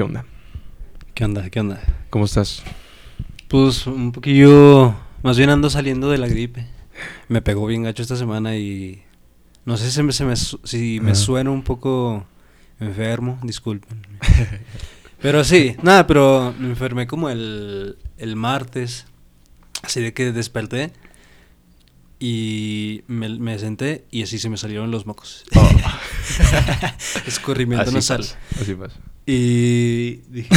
¿Qué onda? ¿Qué onda? ¿Qué onda? ¿Cómo estás? Pues un poquillo, más bien ando saliendo de la gripe. Me pegó bien gacho esta semana y no sé si me, se me si me suena un poco enfermo, disculpen. Pero sí, nada, pero me enfermé como el, el martes, así de que desperté y me, me senté y así se me salieron los mocos. Escurrimiento Así nasal. pasa, Así pasa. Y dije,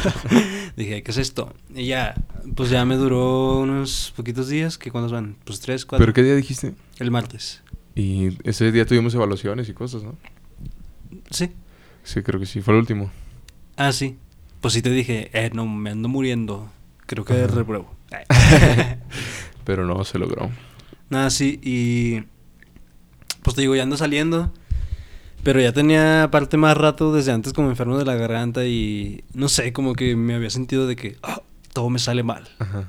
dije, ¿qué es esto? Y ya, pues ya me duró unos poquitos días, que cuántos van? Pues tres, cuatro. ¿Pero qué día dijiste? El martes. Y ese día tuvimos evaluaciones y cosas, ¿no? Sí. Sí, creo que sí. Fue el último. Ah, sí. Pues sí te dije, eh, no, me ando muriendo. Creo que repruebo. Pero no se logró. Nada, sí, y pues te digo, ya ando saliendo. Pero ya tenía aparte más rato desde antes como enfermo de la garganta y no sé, como que me había sentido de que ah, todo me sale mal. Ajá.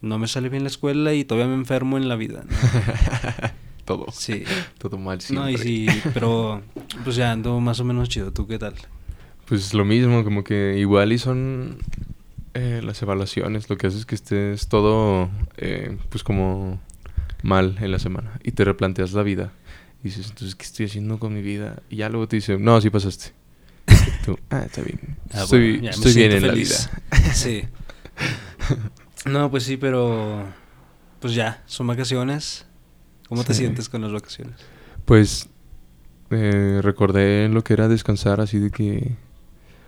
No me sale bien la escuela y todavía me enfermo en la vida. ¿no? Todo. Sí. Todo mal No, y siempre. sí, pero pues ya ando más o menos chido. ¿Tú qué tal? Pues lo mismo, como que igual y son eh, las evaluaciones. Lo que hace es que estés todo, eh, pues como mal en la semana. Y te replanteas la vida. Y dices, entonces, ¿qué estoy haciendo con mi vida? Y ya luego te dicen, no, sí pasaste. Y tú, ah, está bien. Ah, estoy bueno, ya me estoy bien en feliz. la vida. Sí. No, pues sí, pero pues ya, son vacaciones. ¿Cómo te sientes con las vacaciones? Pues eh, recordé lo que era descansar, así de que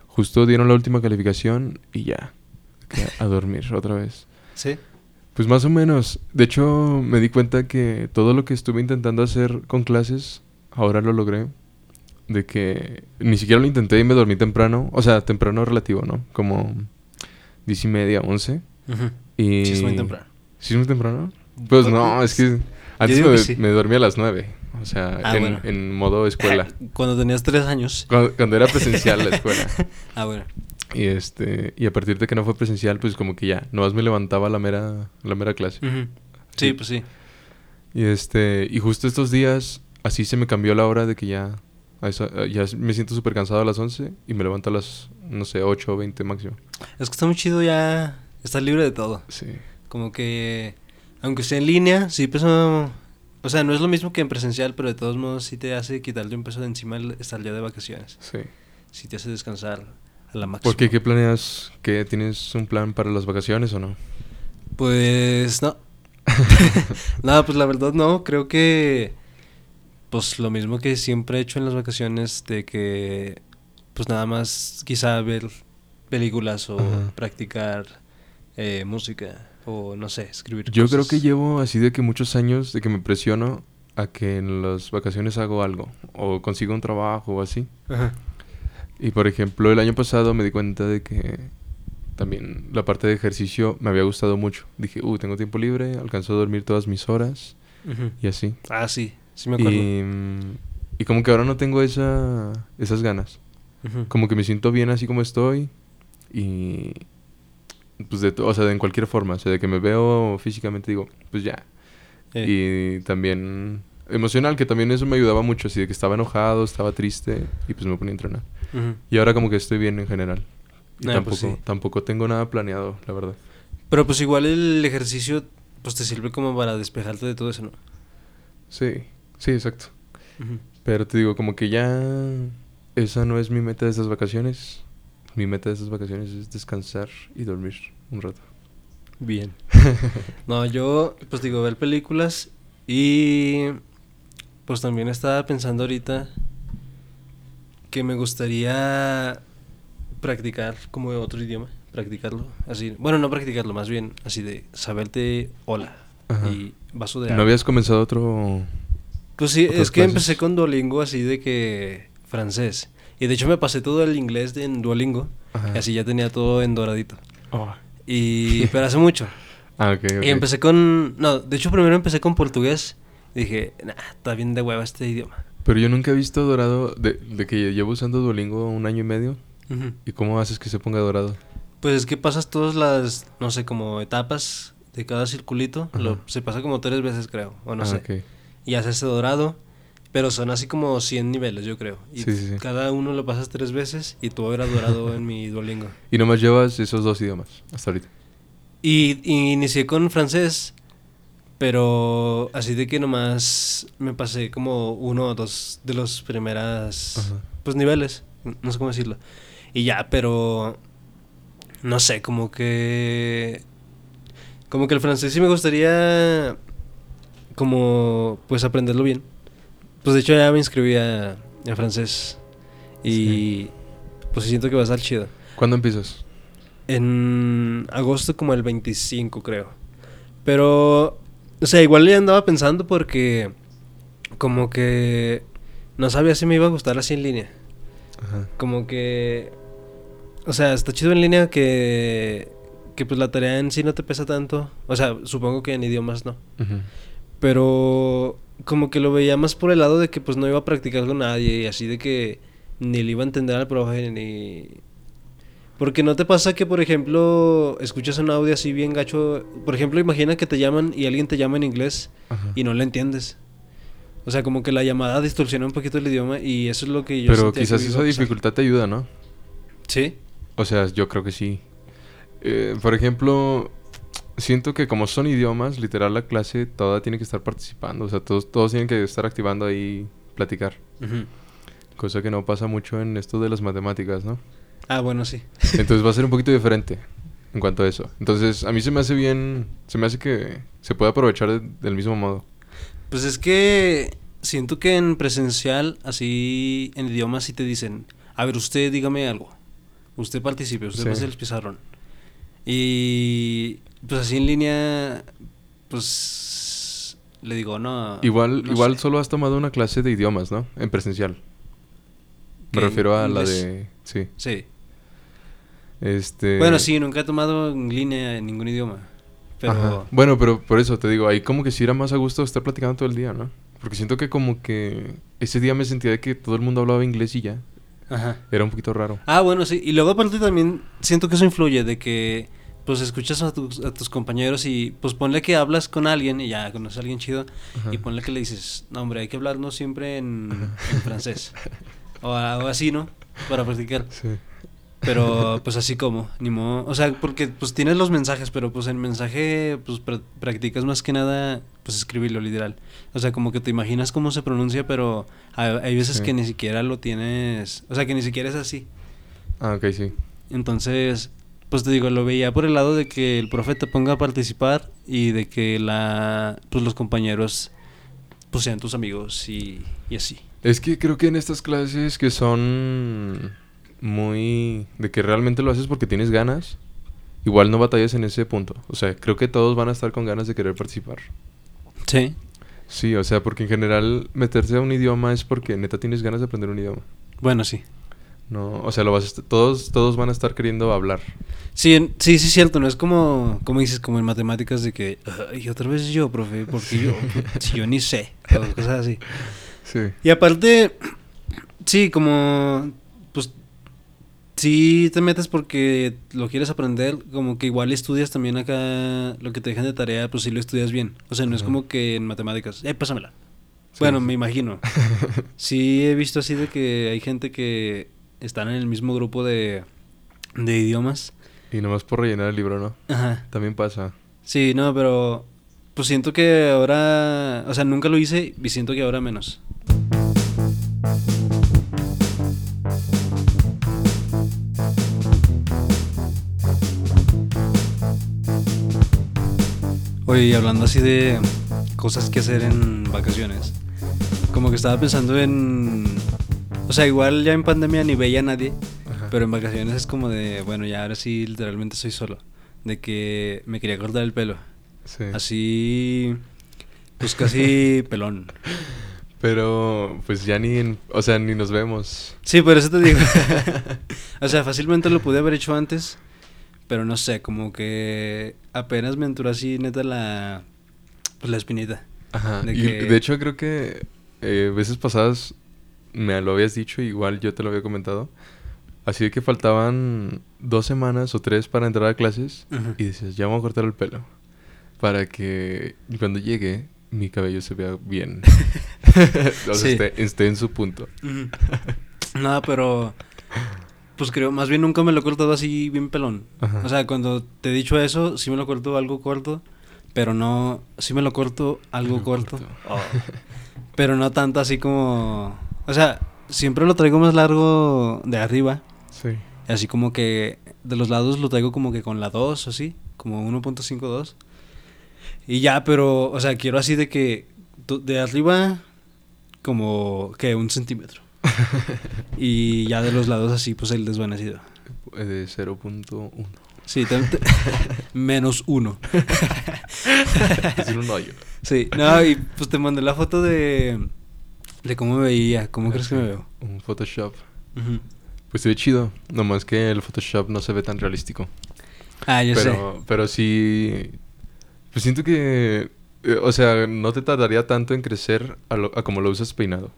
justo dieron la última calificación y ya, a dormir otra vez. Sí. Pues más o menos. De hecho, me di cuenta que todo lo que estuve intentando hacer con clases, ahora lo logré. De que ni siquiera lo intenté y me dormí temprano. O sea, temprano relativo, ¿no? Como diez y media, once. Y... Sí, es muy temprano. ¿Sí es muy temprano? Pues no, es que antes me, que sí. me dormí a las nueve. O sea, Ah, en, bueno. en modo escuela. Cuando tenías tres años. Cuando, cuando era presencial la escuela. Ah, bueno. Y este, y a partir de que no fue presencial, pues como que ya, nomás me levantaba la mera, la mera clase. Sí, pues sí. Y este, y justo estos días, así se me cambió la hora de que ya, a esa- ya me siento súper cansado a las 11 y me levanto a las, no sé, 8 o 20 máximo. Es que está muy chido ya estar libre de todo. Sí. Como que, aunque sea en línea, sí peso... O sea, no es lo mismo que en presencial, pero de todos modos sí te hace quitarte un peso de encima el estar día de vacaciones. Sí. Sí te hace descansar la máxima. ¿Por qué? ¿Qué planeas? ¿Qué, ¿Tienes un plan para las vacaciones o no? Pues no. no, pues la verdad no. Creo que pues lo mismo que siempre he hecho en las vacaciones de que pues nada más quizá ver películas o Ajá. practicar eh, música o no sé, escribir Yo creo que llevo así de que muchos años de que me presiono a que en las vacaciones hago algo o consigo un trabajo o así. Ajá. Y por ejemplo, el año pasado me di cuenta de que también la parte de ejercicio me había gustado mucho. Dije, uh, tengo tiempo libre, alcanzo a dormir todas mis horas y así. Ah, sí, sí me acuerdo. Y, mm, y como que ahora no tengo esa, esas ganas. Como que me siento bien así como estoy y pues de to- o sea, de en cualquier forma, o sea, de que me veo físicamente digo, pues ya. Eh, Y también emocional, que también eso me ayudaba mucho, así de que estaba enojado, estaba triste y pues me ponía a entrenar. Y ahora como que estoy bien en general. Y Ah, tampoco, pues sí. tampoco tengo nada planeado, la verdad. Pero pues igual el ejercicio pues te sirve como para despejarte de todo eso, ¿no? Sí, sí, exacto. Pero te digo, como que ya esa no es mi meta de estas vacaciones. Mi meta de estas vacaciones es descansar y dormir un rato. Bien. No, yo, pues digo, ver películas y pues también estaba pensando ahorita que me gustaría practicar como otro idioma, practicarlo, así, bueno, no practicarlo, más bien así de saberte hola Ajá. y vaso de ¿No habías comenzado otro...? Pues sí, es que empecé con Duolingo así de que francés. Y de hecho me pasé todo el inglés de- en Duolingo Ajá. y así ya tenía todo en doradito. Oh. Y pero hace mucho. Ah, ok, ok. Y empecé con... No, de hecho primero empecé con portugués. Dije, nah, está bien de hueva este idioma. Pero yo nunca he visto dorado de, de que llevo usando Duolingo un año y medio. Ujú. ¿Y cómo haces que se ponga dorado? Pues es que pasas todas las, no sé, como etapas de cada circulito. Lo, Ajá. se pasa como tres veces, creo. O no ah, sé. ok. Y hace ese dorado. Pero son así como 100 niveles, yo creo. Y Sí, sí, sí. cada uno lo pasas tres veces y tú habrás durado en mi Duolingo. Y nomás llevas esos dos idiomas hasta ahorita. Y, y inicié con francés, pero así de que nomás me pasé como uno o dos de los primeras Ajá. pues niveles, no sé cómo decirlo. Y ya, pero no sé, como que como que el francés sí me gustaría como pues aprenderlo bien. Pues de hecho ya me inscribí a, a francés y pues siento que va a estar chido. ¿Cuándo empiezas? En agosto como el 25 creo. Pero, o sea, igual ya andaba pensando porque como que no sabía si me iba a gustar así en línea. Ajá. Como que, o sea, está chido en línea que, que pues la tarea en sí no te pesa tanto. O sea, supongo que en idiomas no. Ujú. Pero como que lo veía más por el lado de que pues no iba a practicar con nadie y así de que ni le iba a entender al profe ni... Porque no te pasa que, por ejemplo, escuchas un audio así bien gacho. Por ejemplo, imagina que te llaman y alguien te llama en inglés Ajá. y no le entiendes. O sea, como que la llamada distorsiona un poquito el idioma y eso es lo que yo Pero que quizás esa dificultad te ayuda, ¿no? Sí. O sea, yo creo que sí. Eh, por ejemplo, siento que como son idiomas, literal la clase toda tiene que estar participando. O sea, todos, todos tienen que estar activando ahí, platicar. Cosa que no pasa mucho en esto de las matemáticas, ¿no? Ah, bueno, sí. Entonces va a ser un poquito diferente en cuanto a eso. Entonces, a mí se me hace bien, se me hace que se puede aprovechar de- del mismo modo. Pues es que siento que en presencial, así en idiomas, sí te dicen, a ver, usted dígame algo. Usted participe, usted Sí. el pizarrón. Y pues así en línea, pues le digo, no. Igual, no igual sé. solo has tomado una clase de idiomas, ¿no? En presencial. Me refiero a la de... Sí. Sí. Este... Bueno, sí, nunca he tomado en línea en ningún idioma. Pero... Ajá. Bueno, pero por eso te digo, ahí como que sí era más a gusto estar platicando todo el día, ¿no? Porque siento que como que ese día me sentía de que todo el mundo hablaba inglés y ya. Ajá. Era un poquito raro. Ah, bueno, sí. Y luego aparte también siento que eso influye de que pues escuchas a tus, a tus compañeros y pues ponle que hablas con alguien y ya conoces a alguien chido Ajá. y ponle que le dices, no hombre, hay que hablarnos siempre en, en francés. O algo así, ¿no? Para practicar. Sí. Pero pues así como, ni modo. O sea, porque pues tienes los mensajes, pero pues en mensaje pues pr- practicas más que nada pues escribirlo literal. O sea, como que te imaginas cómo se pronuncia, pero hay, hay veces Sí. que ni siquiera lo tienes, o sea, que ni siquiera es así. Ah, ok, sí. Entonces, pues te digo, lo veía por el lado de que el profe te ponga a participar y de que la pues los compañeros pues sean tus amigos y, y así. Es que creo que en estas clases que son muy... de que realmente lo haces porque tienes ganas, igual no batallas en ese punto. O sea, creo que todos van a estar con ganas de querer participar. Sí. Sí, o sea, porque en general meterse a un idioma es porque neta tienes ganas de aprender un idioma. Bueno, sí. No, o sea, lo vas a todos todos van a estar queriendo hablar. Sí, en- sí, sí, cierto. No es como, como dices, como en matemáticas de que, y otra vez yo, profe, porque yo, si yo ni sé, o cosas así. Sí. Y aparte, sí, como, sí te metes porque lo quieres aprender, como que igual estudias también acá lo que te dejan de tarea, pues sí lo estudias bien. O sea, no es como que en matemáticas, eh, pásamela. Sí, bueno, sí. me imagino. Sí he visto así de que hay gente que están en el mismo grupo de, de idiomas. Y nomás por rellenar el libro, ¿no? Ajá. También pasa. Sí, no, pero pues siento que ahora, o sea, nunca lo hice y siento que ahora menos. Oye, y hablando así de cosas que hacer en vacaciones, como que estaba pensando en, o sea, igual ya en pandemia ni veía a nadie, Ajá. pero en vacaciones es como de, bueno, ya ahora sí literalmente soy solo. De que me quería cortar el pelo. Sí. Así, pues casi pelón. Pero pues ya ni en- o sea, ni nos vemos. Sí, por eso te digo. o sea, fácilmente lo pude haber hecho antes, pero no sé, como que apenas me entró así neta la, pues la espinita. Ajá. De y que- de hecho creo que eh, veces pasadas me lo habías dicho, igual yo te lo había comentado. Así de que faltaban dos semanas o tres para entrar a clases Ujú. y decías, ya voy a cortar el pelo. Para que cuando llegue mi cabello se vea bien. o sea, esté, esté, en su punto. no, pero... Pues creo, más bien nunca me lo he cortado así bien pelón. O sea, cuando te he dicho eso, sí me lo corto algo corto, pero no... Sí me lo corto algo corto. Oh. pero no tanto así como... O sea, siempre lo traigo más largo de arriba. Sí. Así como que de los lados lo traigo como que con la 2, así, como 1.52. Y ya, pero, o sea, quiero así de que de arriba como que un centímetro. y ya de los lados así, pues el desvanecido. De 0.1. Sí, menos uno. es un hoyo. Sí, no, y pues te mandé la foto de, de cómo me veía. ¿Cómo crees que me veo? Un Photoshop. Pues se ve chido. Nomás que el Photoshop no se ve tan realístico. Ah, yo pero, sé. Pero sí. Pues siento que. Eh, o sea, no te tardaría tanto en crecer a, a como lo usas peinado.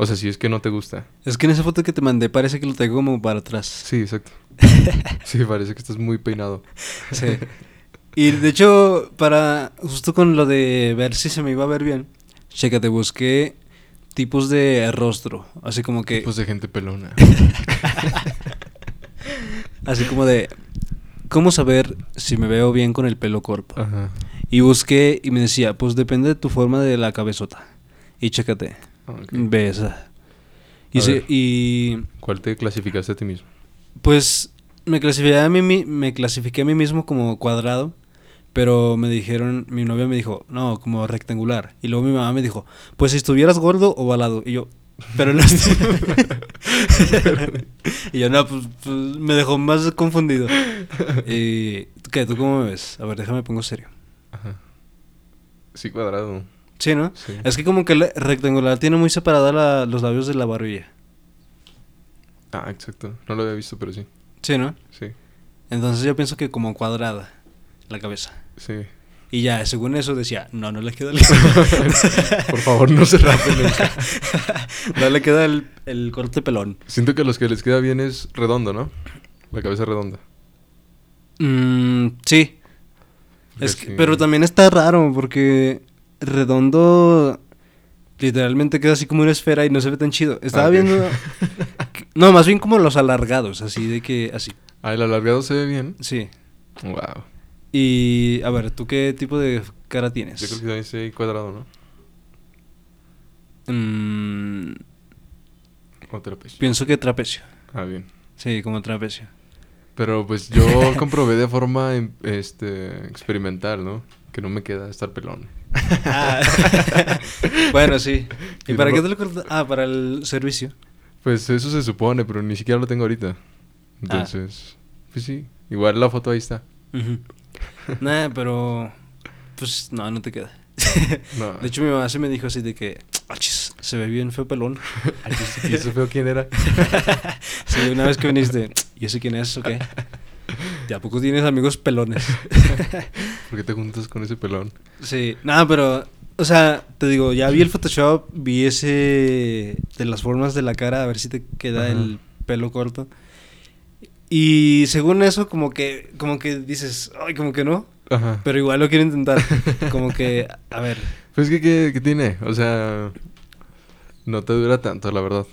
O sea, si es que no te gusta. Es que en esa foto que te mandé parece que lo tengo como para atrás. Sí, exacto. sí, parece que estás muy peinado. Sí. Y de hecho, para. Justo con lo de ver si se me iba a ver bien. Chécate, busqué tipos de rostro. Así como que. Tipos de gente pelona. así como de. ¿Cómo saber si me veo bien con el pelo corto? Ajá. Y busqué y me decía, pues depende de tu forma de la cabezota. Y chécate. Besa. Y, y... ¿Cuál te clasificaste a ti mismo? Pues me clasifiqué a mí, me clasifiqué a mí mismo como cuadrado. Pero me dijeron, mi novia me dijo, no, como rectangular. Y luego mi mamá me dijo, pues si estuvieras gordo o balado. Y yo, pero no y yo, no, pues, pues, me dejó más confundido. Y, ¿qué? ¿Tú cómo me ves? A ver, déjame pongo serio. Ajá. Sí, cuadrado. Sí, ¿no? Es que como que el rectangular tiene muy separada los labios de la barbilla. Ah, exacto. No lo había visto, pero sí. Sí, ¿no? Sí. Entonces yo pienso que como cuadrada la cabeza. Sí. Y ya, según eso decía, no, no le queda el... Por favor, no se rapen. no le queda el, el corte pelón. Siento que a los que les queda bien es redondo, ¿no? La cabeza redonda. Mm, sí. Es pero también está raro porque redondo literalmente queda así como una esfera y no se ve tan chido. Estaba viendo... no, más bien como los alargados, así de que así. Ah, el alargado se ve bien. Sí. Wow. Y a ver, ¿tú qué tipo de cara tienes? Yo creo que también sí cuadrado, ¿no? Mm, o trapecio. Pienso que trapecio. Ah, bien. Sí, como trapecio. Pero pues yo comprobé de forma em, este experimental, ¿no? Que no me queda estar pelón. Ah. bueno, sí. ¿Y, para qué te lo cortas? Ah, para el servicio. Pues eso se supone, pero ni siquiera lo tengo ahorita. Entonces, pues sí. Igual la foto ahí está. Nah, pero. Pues no, no te queda. De hecho, mi mamá se me dijo así de que. se ve bien feo pelón. ¿Y ese feo quién era? sí, una vez que viniste. ¿Y ese quién es o qué? ¿De a poco tienes amigos pelones? ¿Por qué te juntas con ese pelón? Sí, nada, pero. O sea, te digo, ya vi el Photoshop, vi ese. de las formas de la cara, a ver si te queda el pelo corto. Y según eso, como que, como que dices, ay, como que no. Ajá. Pero igual lo quiero intentar. como que, a ver. Pues que, ¿qué, tiene? O sea, no te dura tanto, la verdad.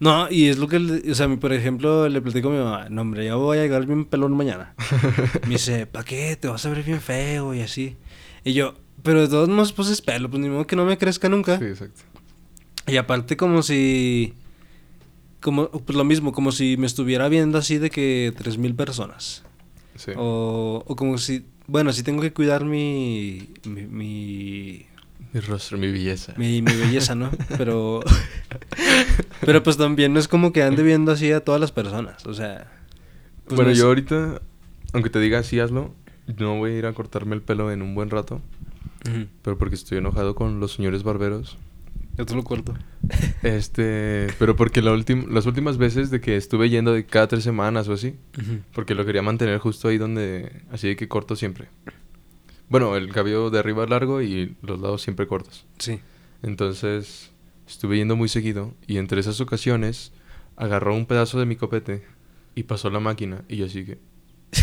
No, y es lo que, o sea, por ejemplo, le platico a mi mamá, no, hombre, ya voy a llegar bien pelón mañana. me dice, ¿para qué? Te vas a ver bien feo y así. Y yo, pero de todos modos, pues es pelo, pues ni modo que no me crezca nunca. Sí, exacto. Y aparte, como si como pues lo mismo, como si me estuviera viendo así de que 3000 personas. Sí. O, o como si, bueno, si tengo que cuidar mi mi, mi mi rostro, mi belleza. Mi, mi belleza, ¿no? Pero pero pues también no es como que ande viendo así a todas las personas, o sea, pues bueno, yo ahorita aunque te diga así hazlo, no voy a ir a cortarme el pelo en un buen rato. Pero porque estoy enojado con los señores barberos yo te lo cuento. Este, pero porque la las últimas veces de que estuve yendo de cada tres semanas o así, porque lo quería mantener justo ahí donde, así de que corto siempre. Bueno, el cabello de arriba largo y los lados siempre cortos. Sí. Entonces, estuve yendo muy seguido y entre esas ocasiones agarró un pedazo de mi copete y pasó la máquina y yo así que,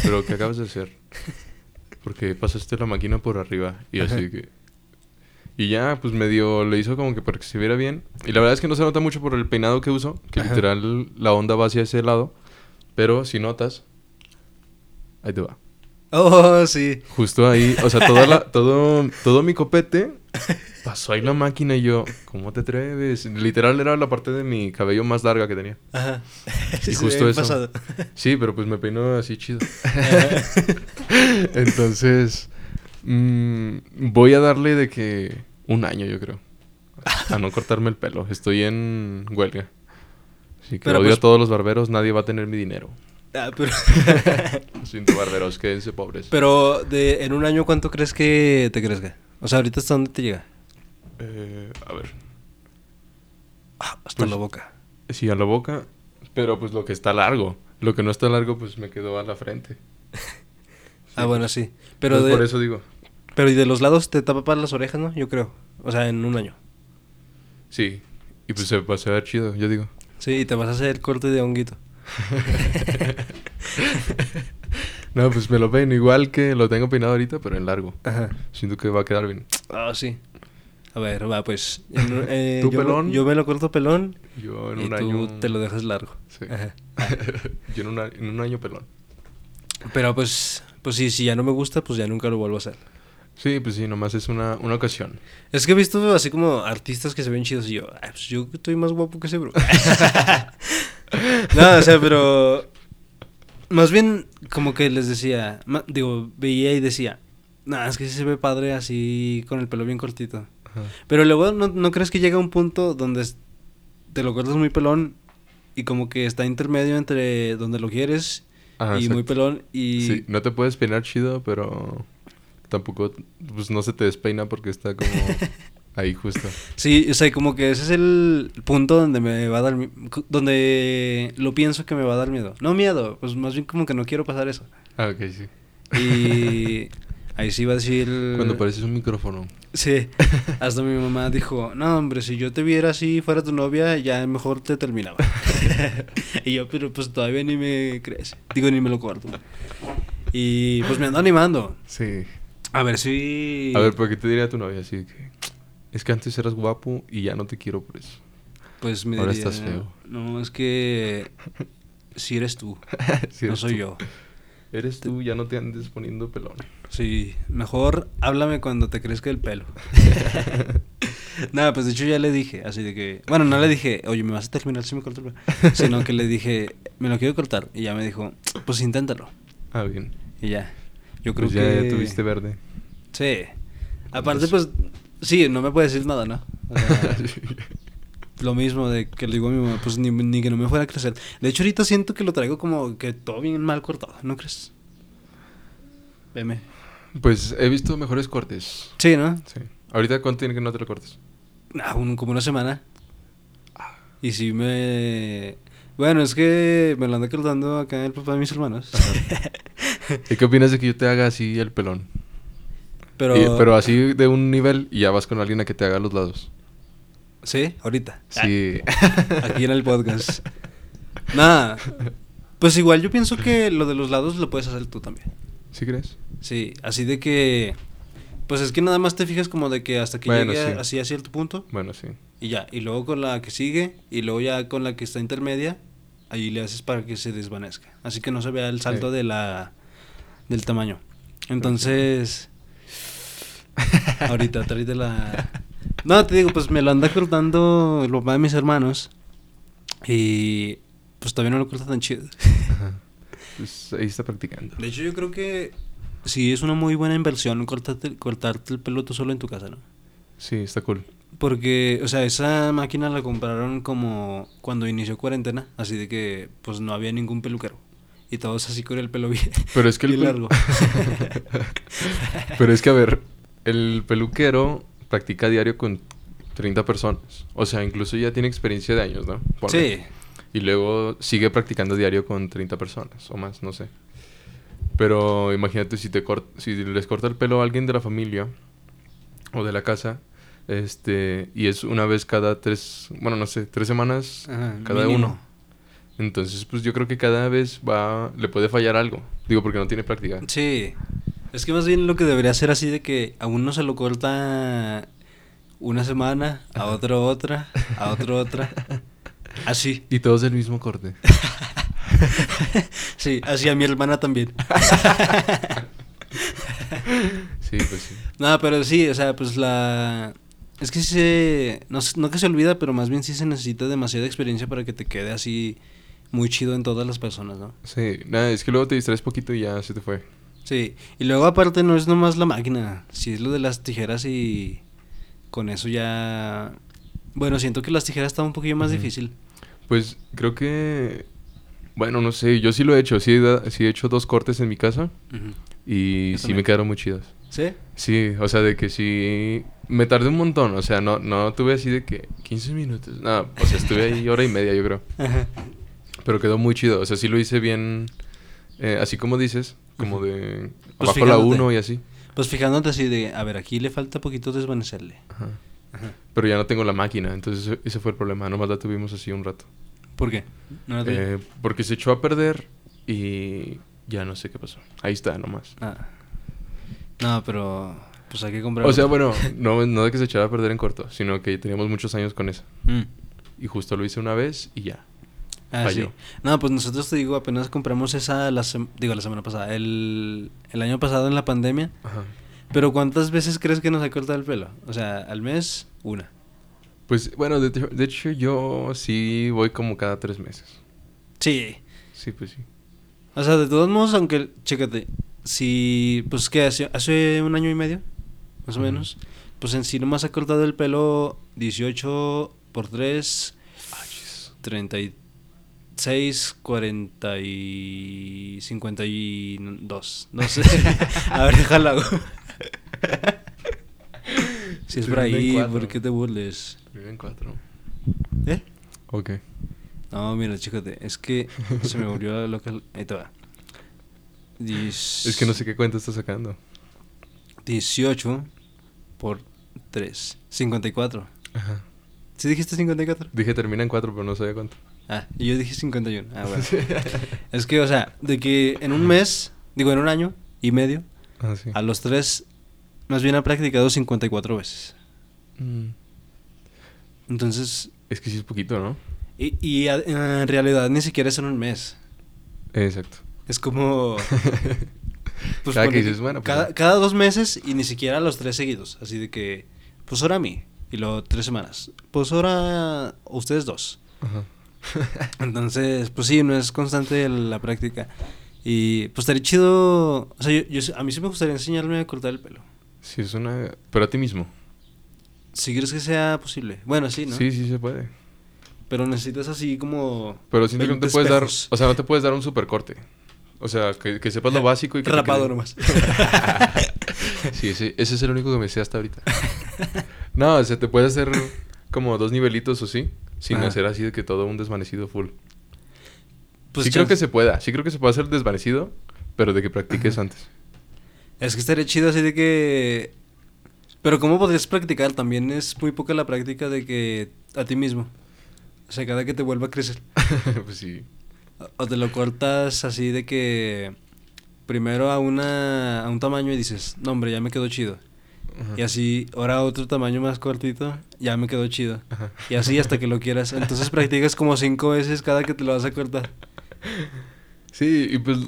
pero ¿qué acabas de hacer? Porque pasaste la máquina por arriba y así que Y ya, pues medio le hizo como que para que se viera bien. Y la verdad es que no se nota mucho por el peinado que uso, que Ajá. literal la onda va hacia ese lado. Pero si notas, ahí te va. Oh, sí. Justo ahí, o sea, toda la, todo, todo mi copete pasó ahí la máquina y yo, ¿cómo te atreves? Literal era la parte de mi cabello más larga que tenía. Ajá. Y Sí, justo eso. pasado. Sí, pero pues me peinó así chido. Entonces, mm, voy a darle de que un año, yo creo. A no cortarme el pelo. Estoy en huelga. Así que Pero odio pues- a todos los barberos. Nadie va a tener mi dinero. Ah, pero, Siento barberos, quédense pobres. pero de, en un año, ¿cuánto crees que te crezca? O sea, ahorita hasta dónde te llega? Eh, a ver. Ah, hasta Pues- la boca. Sí, a la boca. Pero pues lo que está largo. Lo que no está largo, pues me quedó a la frente. ah, bueno, sí. Pero, de, por eso digo. pero y de los lados te tapas las orejas, ¿no? Yo creo. O sea, en un año. Sí. Y pues se va a ver chido, yo digo. Sí, y te vas a hacer el corte de honguito. No, pues me lo peino igual que lo tengo peinado ahorita, pero en largo. Ajá. Siento que va a quedar bien. Ah, sí. A ver, va, pues. en eh, ¿Tú yo, me- pelón? yo me lo corto pelón Yo en y un tú año. te lo dejas largo. Sí. Ajá. yo en, una- en un año pelón. Pero pues, pues sí, si ya no me gusta, pues ya nunca lo vuelvo a hacer. Sí, pues sí, nomás es una, una ocasión. Es que he visto así como artistas que se ven chidos y yo, "Ay, pues yo estoy más guapo que ese bro. no, o sea, pero más bien como que les decía, digo, veía y decía, no, es que sí se ve padre así con el pelo bien cortito. Ajá. Pero luego, ¿no, no crees que llega un punto donde te lo cortas muy pelón y como que está intermedio entre donde lo quieres Ajá, y muy pelón y... Sí, no te puedes peinar chido, pero tampoco, pues no se te despeina porque está como ahí justo. Sí, o sea, como que ese es el punto donde me va a dar, donde lo pienso que me va a dar miedo. No miedo, pues más bien como que no quiero pasar eso. Ah, ok, sí. Y ahí sí va a decir... Cuando pareces un micrófono. Sí, hasta mi mamá dijo, no hombre, si yo te viera así fuera tu novia, ya mejor te terminaba. y yo, pero pues todavía ni me crees. Digo, ni me lo corto. Y pues me ando animando. Sí. A ver si... A ver, ¿por qué te diría tu novia así que... Es que antes eras guapo y ya no te quiero por eso. Pues me ahora diría, estás feo. No, es que si eres tú, no soy tú. yo. Eres tú, ya no te andes poniendo pelón. Sí, mejor háblame cuando te crezca el pelo. Nada, pues de hecho ya le dije, así de que... Bueno, no le dije, oye, ¿me vas a terminar si me corto el pelo? Sino que le dije, me lo quiero cortar. Y ya me dijo, pues inténtalo. Ah, bien. Y ya. Yo creo Pues ya que... tuviste verde. Sí. Aparte, pues... Sí, no me puede decir nada, ¿no? O sea, lo mismo de que le digo a mi mamá, pues ni, ni que no me fuera a crecer. De hecho, ahorita siento que lo traigo como que todo bien mal cortado, ¿no crees? Veme. Pues he visto mejores cortes. Sí, ¿no? Sí. Ahorita, ¿cuánto tiene que no te lo cortes? Ah, un- como una semana. Y sí me... Bueno, es que me lo anda cortando acá el papá de mis hermanos. ¿Y qué opinas de que yo te haga así el pelón? Pero... Y- pero así de un nivel y ya vas con alguien a que te haga los lados. Sí, ahorita. Sí. Aquí en el podcast. Nada. Pues igual yo pienso que lo de los lados lo puedes hacer tú también. ¿Sí crees? Sí, así de que... Pues es que nada más te fijas como de que hasta que Bueno, llegue sí. así a cierto punto Bueno, sí. y ya. Y luego con la que sigue y luego ya con la que está intermedia, ahí le haces para que se desvanezca. Así que no se vea el salto Sí. de la del tamaño. Entonces... ahorita, ahorita la... No, te digo, pues me lo anda cortando el papá de mis hermanos y pues todavía no lo corta tan chido. Ajá. Pues ahí está practicando. De hecho, yo creo que sí es una muy buena inversión cortarte, cortarte el pelo tú solo en tu casa, ¿no? Sí, está cool. Porque, o sea, esa máquina la compraron como cuando inició cuarentena, así de que pues no había ningún peluquero. Y todos así con el pelo bien, Pero es que el largo. Pero es que, a ver, el peluquero practica diario con 30 personas. O sea, incluso ya tiene experiencia de años, ¿no? Ponle. sí, Y luego sigue practicando diario con 30 personas o más, no sé. Pero imagínate si te cort- si les corta el pelo a alguien de la familia o de la casa, este, y es una vez cada tres, bueno, no sé, tres semanas Ajá, cada mínimo. uno. Entonces, pues yo creo que cada vez va, le puede fallar algo. Digo, porque no tiene práctica. Sí. Es que más bien lo que debería ser así de que a uno se lo corta una semana, a otro otra, a otro otra. Así. Y todos del mismo corte. Sí, así a mi hermana también. Sí, pues sí. No, pero sí, o sea, pues la... Es que sí se... No, no que se olvida, pero más bien sí se necesita demasiada experiencia para que te quede así muy chido en todas las personas, ¿no? Sí, nada, es que luego te distraes poquito y ya se te fue. Sí, y luego aparte no es nomás la máquina, si es lo de las tijeras y con eso ya... Bueno, siento que las tijeras está un poquillo más difícil. Pues creo que. Bueno, no sé, yo sí lo he hecho. Sí he, sí he hecho dos cortes en mi casa y Yo sí también. me quedaron muy chidos. ¿Sí? Sí, o sea, de que sí. Me tardé un montón, o sea, no, no tuve así de que 15 minutos. No, o sea, estuve ahí hora y media, yo creo. Pero quedó muy chido, o sea, sí lo hice bien. eh, así como dices, como de. Pues abajo la fijándote. 1 y así. Pues fijándote así de, a ver, aquí le falta poquito desvanecerle. Ajá. Ajá. Pero ya no tengo la máquina, entonces ese- fue el problema. Nomás la tuvimos así un rato. ¿Por qué? Eh, porque se echó a perder y ya no sé qué pasó. Ahí está, nomás. Ah. No, pero pues hay que comprar. O sea, bueno, no, no de que se echara a perder en corto, sino que teníamos muchos años con esa. Mm. Y justo lo hice una vez y ya. Ah, Falló. sí. No, pues nosotros te digo, apenas compramos esa la digo la semana pasada, el, el año pasado en la pandemia. Ajá. Pero ¿cuántas veces crees que nos ha cortado el pelo? O sea, al mes, una. Pues bueno, de, hecho- de hecho yo sí voy como cada tres meses. Sí. Sí, pues sí. O sea, de todos modos, aunque, chécate, si, pues que hace, hace un año y medio, más o menos, pues en sí nomás ha cortado el pelo 18 por 3, 36, 40 y 52. No sé. A ver, déjala. si es por ahí. ¿por qué te burles? Viven cuatro. ¿Eh? Ok. No, mira, chécate, es que se me volvió la loca. Ahí te va. Diez- Es que no sé qué cuenta estás sacando. 18 por 3. 54. Ajá. ¿Sí dijiste 54? Dije termina en cuatro, pero no sabía cuánto. Ah, y yo dije 51. Ah, bueno. es que, o sea, de que en un mes, digo, en un año y medio, Ah, sí. a los tres, más bien ha practicado 54 veces. Mm. Entonces, Es que sí es poquito, ¿no? y, y a- en realidad ni siquiera es en un mes. Exacto. Es como... pues, Cada que dices, bueno, pues cada dos meses y ni siquiera los tres seguidos. Así de que, pues ahora a mí. Y luego tres semanas. Pues ahora ustedes dos. Ajá. Entonces, pues sí, no es constante la práctica. Y pues estaría chido. O sea, yo, yo- a mí sí me gustaría enseñarme a cortar el pelo. Sí, es una... Pero a ti mismo. Si quieres que sea posible. Bueno, sí, ¿no? Sí, sí se puede. Pero necesitas así como. Pero siento que no te 20 puedes dar... O sea, no te puedes dar un super corte. O sea, que, que sepas lo básico y que Rapado quede- nomás. sí, ese, ese es el único que me sé hasta ahorita. no, o sea, te puedes hacer como dos nivelitos o sí, sin Ajá. hacer así de que todo un desvanecido full. Pues sí creo chance. que se pueda, sí creo que se puede hacer desvanecido, pero de que practiques antes. Es que estaría chido así de que... Pero ¿cómo podrías practicar? También es muy poca la práctica de que a ti mismo. O sea, cada que te vuelva a crecer. pues sí. O- te lo cortas así de que... Primero a, una, a un tamaño y dices, no hombre, ya me quedó chido. Ajá. Y así, ahora otro tamaño más cortito, ya me quedó chido. Ajá. Y así hasta que lo quieras. Entonces practicas como cinco veces cada que te lo vas a cortar. Sí, y pues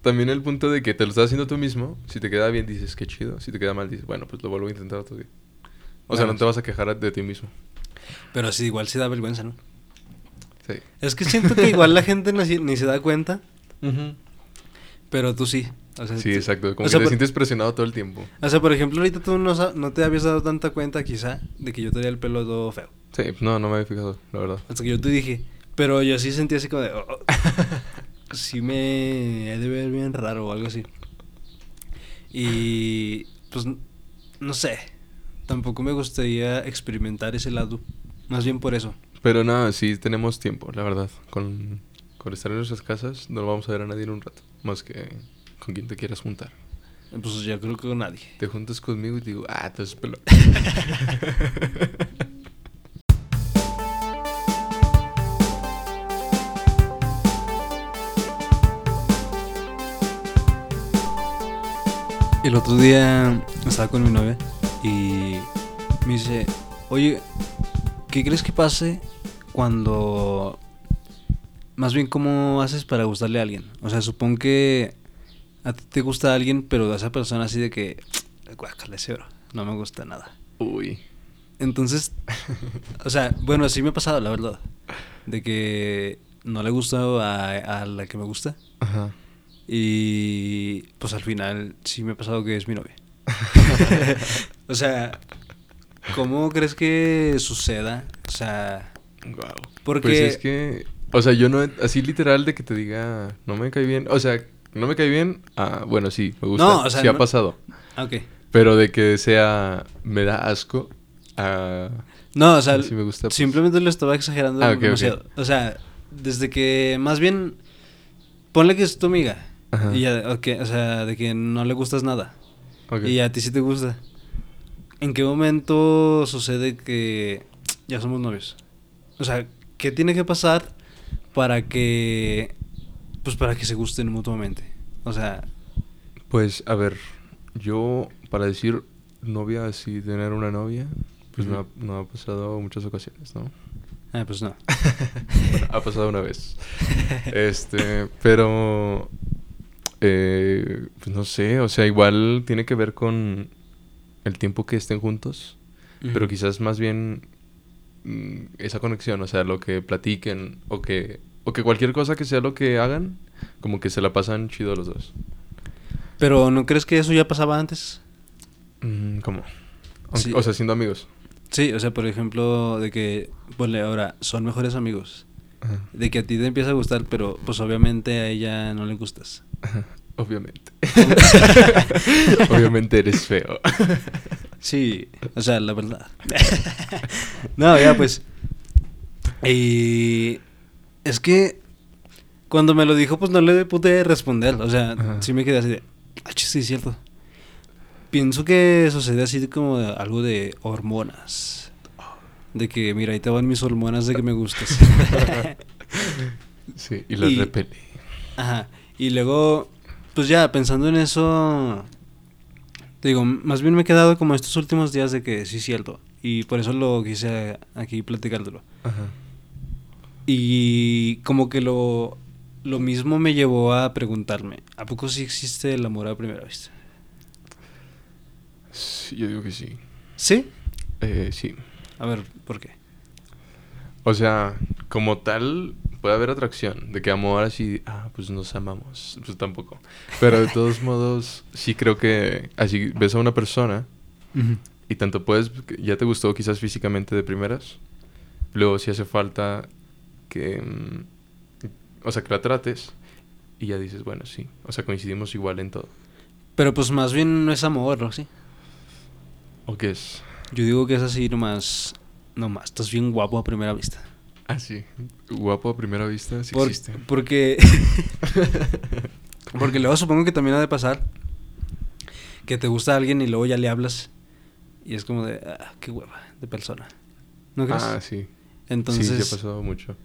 también el punto de que te lo estás haciendo tú mismo, si te queda bien dices, qué chido, si te queda mal dices, bueno, pues lo vuelvo a intentar otro día. O sea, no te vas a quejar de ti mismo. Pero sí, igual sí da vergüenza, ¿no? Sí. Es que siento que igual la gente ni, ni se da cuenta, pero tú sí. O sea, Sí, exacto. Como o sea, que te por- sientes presionado todo el tiempo. O sea, por ejemplo, ahorita tú no, no te habías dado tanta cuenta, quizá, de que yo tenía el pelo todo feo. Sí, no, no me había fijado, la verdad. Hasta que yo te dije. Pero yo sí sentí así como de. oh, oh, sí me he de ver bien raro o algo así. Y. Pues. No sé. Tampoco me gustaría experimentar ese lado. Más bien por eso. Pero nada, sí tenemos tiempo, la verdad. Con, con estar en nuestras casas no vamos a ver a nadie en un rato. Más que con quien te quieras juntar. Pues yo creo que con nadie. Te juntas conmigo y te digo, ah, te pelo. El otro día estaba con mi novia y me dice, Oye, ¿qué crees que pase cuando... Más bien, ¿cómo haces para gustarle a alguien? O sea, supongo que a ti te gusta alguien, pero a esa persona así de que... Guácala ese bro, no me gusta nada. Uy. Entonces, o sea, bueno, así me ha pasado, la verdad. De que no le gusta a, a la que me gusta. Ajá. Y pues al final sí me ha pasado que es mi novia. o sea, ¿cómo crees que suceda? O sea, Wow. Porque- Pues es que, o sea, yo no, así literal de que te diga, no me cae bien, o sea, no me cae bien, ah, bueno, sí, me gusta, No, o sea, sí ha pasado, ah, ok. pero de que sea, me da asco, ah, No, o sea, sí me gusta. pues. simplemente lo estaba exagerando Ah, ok, ok. demasiado. O sea, desde que más bien ponle que es tu amiga. Ajá. Y ya, o sea, de que no le gustas nada. Y a ti sí te gusta. ¿En qué momento sucede que ya somos novios? O sea, ¿qué tiene que pasar para que pues para que se gusten mutuamente? O sea, Pues, a ver, yo, para decir novia, así, tener una novia, pues no, ha, no ha pasado muchas ocasiones, ¿no? ah, pues no. Bueno, ha pasado una vez. Este, pero eh, pues no sé, o sea, igual tiene que ver con el tiempo que estén juntos, pero quizás más bien mm, esa conexión, o sea, lo que platiquen o que o que cualquier cosa que sea lo que hagan, como que se la pasan chido los dos. Pero ¿no crees que eso ya pasaba antes? Mm, ¿Cómo? Aunque- Sí. O sea, siendo amigos. Sí, o sea, por ejemplo, de que, ponle ahora, son mejores amigos. Ajá. De que a ti te empieza a gustar, pero pues obviamente a ella no le gustas. Obviamente. Obviamente eres feo. Sí, o sea, la verdad. no, ya pues. Y es que cuando me lo dijo, pues no le pude responder. O sea, Ajá. sí me quedé así de, ah, sí, es cierto. Pienso que sucede así como de algo de hormonas. De que, mira, ahí te van mis hormonas de que me gustas. Sí, y las repele. Ajá. Y luego, pues ya, pensando en eso, digo, más bien me he quedado como estos últimos días de que sí es cierto. Y por eso lo quise aquí platicártelo. Ajá. Y como que lo, lo mismo me llevó a preguntarme, ¿a poco sí existe el amor a primera vista? Sí, yo digo que sí. ¿Sí? Eh, sí. A ver, ¿por qué? O sea, como tal, puede haber atracción. De que amor así, ah, pues nos amamos. Pues tampoco. Pero de todos modos, sí creo que así ves a una persona y tanto puedes, ya te gustó quizás físicamente de primeras. Luego si hace falta que, mm, o sea, que la trates y ya dices, bueno, sí. O sea, coincidimos igual en todo. Pero pues más bien no es amor, ¿no? Sí. ¿O qué es? Yo digo que es así nomás, nomás, estás bien guapo a primera vista. Ah, sí. Guapo a primera vista, sí Por- existe. Porque. porque luego supongo que también ha de pasar que te gusta alguien y luego ya le hablas y es como de. Ah, qué hueva de persona. ¿No crees? Ah, sí. entonces. Sí, sí ha pasado mucho.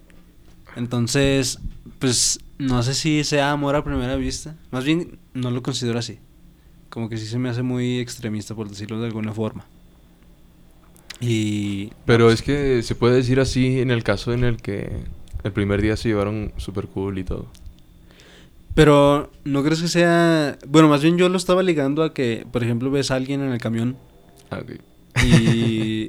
Entonces, pues no sé si sea amor a primera vista. Más bien, no lo considero así. Como que sí se me hace muy extremista, por decirlo de alguna forma. Y. Pero es que se puede decir así en el caso en el que el primer día se llevaron super cool y todo. Pero, ¿no crees que sea.? Bueno, más bien yo lo estaba ligando a que, por ejemplo, ves a alguien en el camión Ah, ok. y.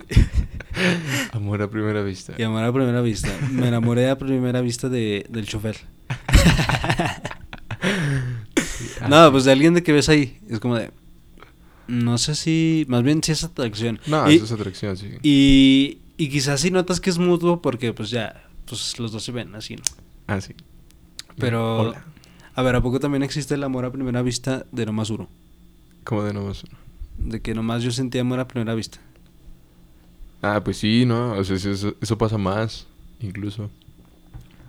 Amor a primera vista. y amor a primera vista. Me enamoré a primera vista de, del chofer. No, pues de alguien de que ves ahí. Es como de. No sé si. Más bien si es atracción. No, y, eso es atracción, sí. y, y quizás si notas que es mutuo porque, pues ya. Pues los dos se ven así, ¿no? Ah, sí. Pero. Hola. A ver, ¿a poco también existe el amor a primera vista de nomás uno? ¿Cómo de nuevo? De que nomás yo sentí amor a primera vista. Ah, pues sí, ¿no? O sea, eso, eso- pasa más, incluso.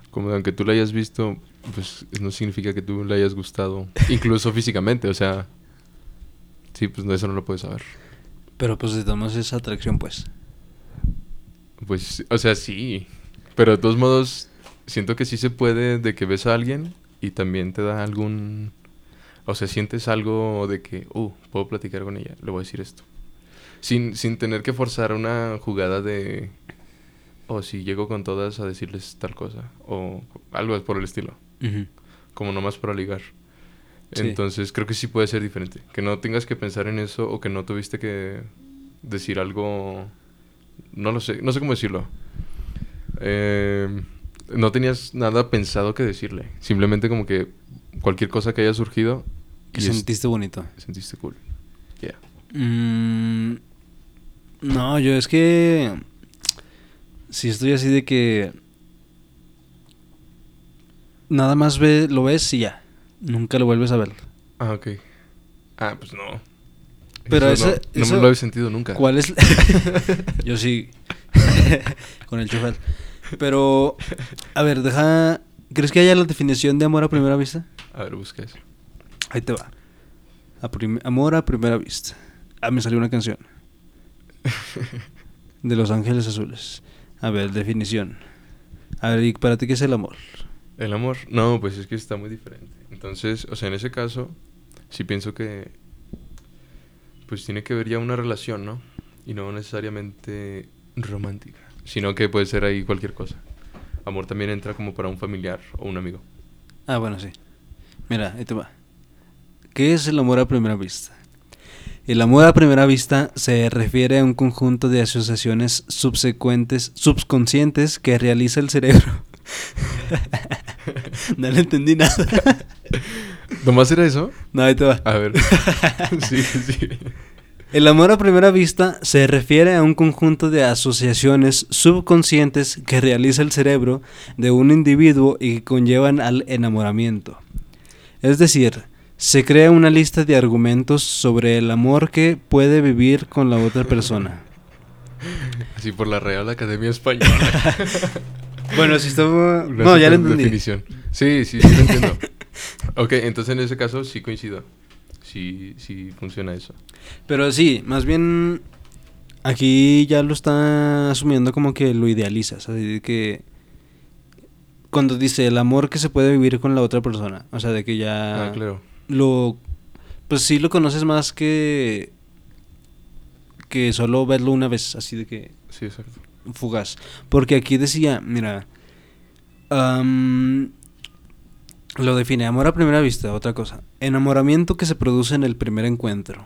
Como de aunque tú la hayas visto, pues no significa que tú le hayas gustado. Incluso físicamente, o sea... Sí, pues no, eso no lo puedes saber. Pero pues de todos modos es atracción, pues. Pues, o sea, sí. Pero de todos modos, siento que sí se puede de que ves a alguien y también te da algún... O sea, sientes algo de que, uh, puedo platicar con ella, le voy a decir esto. Sin, sin tener que forzar una jugada de... O si llego con todas a decirles tal cosa. O algo por el estilo. Ujú. Como nomás para ligar. Sí. Entonces creo que sí puede ser diferente. Que no tengas que pensar en eso o que no tuviste que decir algo... No lo sé, no sé cómo decirlo. Eh, no tenías nada pensado que decirle. Simplemente como que cualquier cosa que haya surgido Que y es- sentiste bonito. sentiste cool. Yeah. Mm, no, yo es que... Si estoy así de que... Nada más ve, lo ves y ya. Nunca lo vuelves a ver. Ah, ok. Ah, pues no. Pero Eso ese- no, no eso- me lo he sentido nunca. ¿Cuál es? Yo sí. Con el chofer. Pero, a ver, deja. ¿Crees que haya la definición de amor a primera vista? A ver, busca eso. Ahí te va. A amor a primera vista. Ah, me salió una canción. De Los Ángeles Azules. A ver, definición. A ver, ¿y para ti qué es el amor? El amor, no, pues es que está muy diferente. Entonces, o sea, en ese caso, sí pienso que, pues tiene que ver ya una relación, ¿no? Y no necesariamente romántica, sino que puede ser ahí cualquier cosa. Amor también entra como para un familiar o un amigo. Ah, bueno, sí. Mira, ahí te va. ¿Qué es el amor a primera vista? El amor a primera vista se refiere a un conjunto de asociaciones subsecuentes, subconscientes que realiza el cerebro. no le entendí nada. ¿Nomás era eso? No, ahí te va. A ver. sí, sí. El amor a primera vista se refiere a un conjunto de asociaciones subconscientes que realiza el cerebro de un individuo y que conllevan al enamoramiento. Es decir, se crea una lista de argumentos sobre el amor que puede vivir con la otra persona. Así por la Real Academia Española. Bueno, si estaba... No, ya lo entendí. definición. Sí, sí, sí, lo entiendo. ok, entonces en ese caso sí coincido. Sí, sí funciona eso. Pero sí, más bien aquí ya lo está asumiendo como que lo idealizas, así de que cuando dice el amor que se puede vivir con la otra persona, o sea, de que ya Ah, claro. lo pues sí lo conoces más que que solo verlo una vez, así de que Sí, exacto. Fugaz, porque aquí decía, mira, lo define amor a primera vista, otra cosa, enamoramiento que se produce en el primer encuentro.